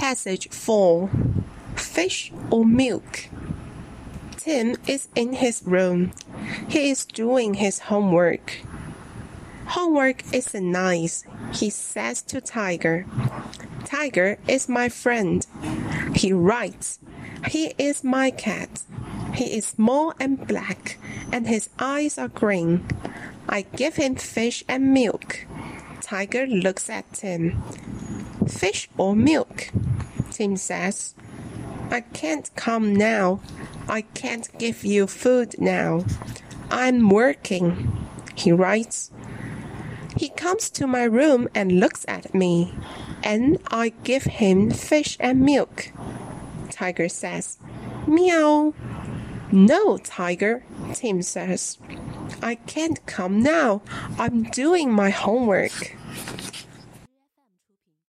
Passage 4 Fish or Milk? Tim is in his room. He is doing his homework. Homework isn't nice, he says to Tiger. Tiger is my friend. He writes. He is my cat. He is small and black, and his eyes are green. I give him fish and milk. Tiger looks at Tim. Fish or milk? Tim says. I can't come now. I can't give you food now. I'm working. He writes. He comes to my room and looks at me, and I give him fish and milk. Tiger says, Meow. No, Tiger, Tim says. I can't come now. I'm doing my homework.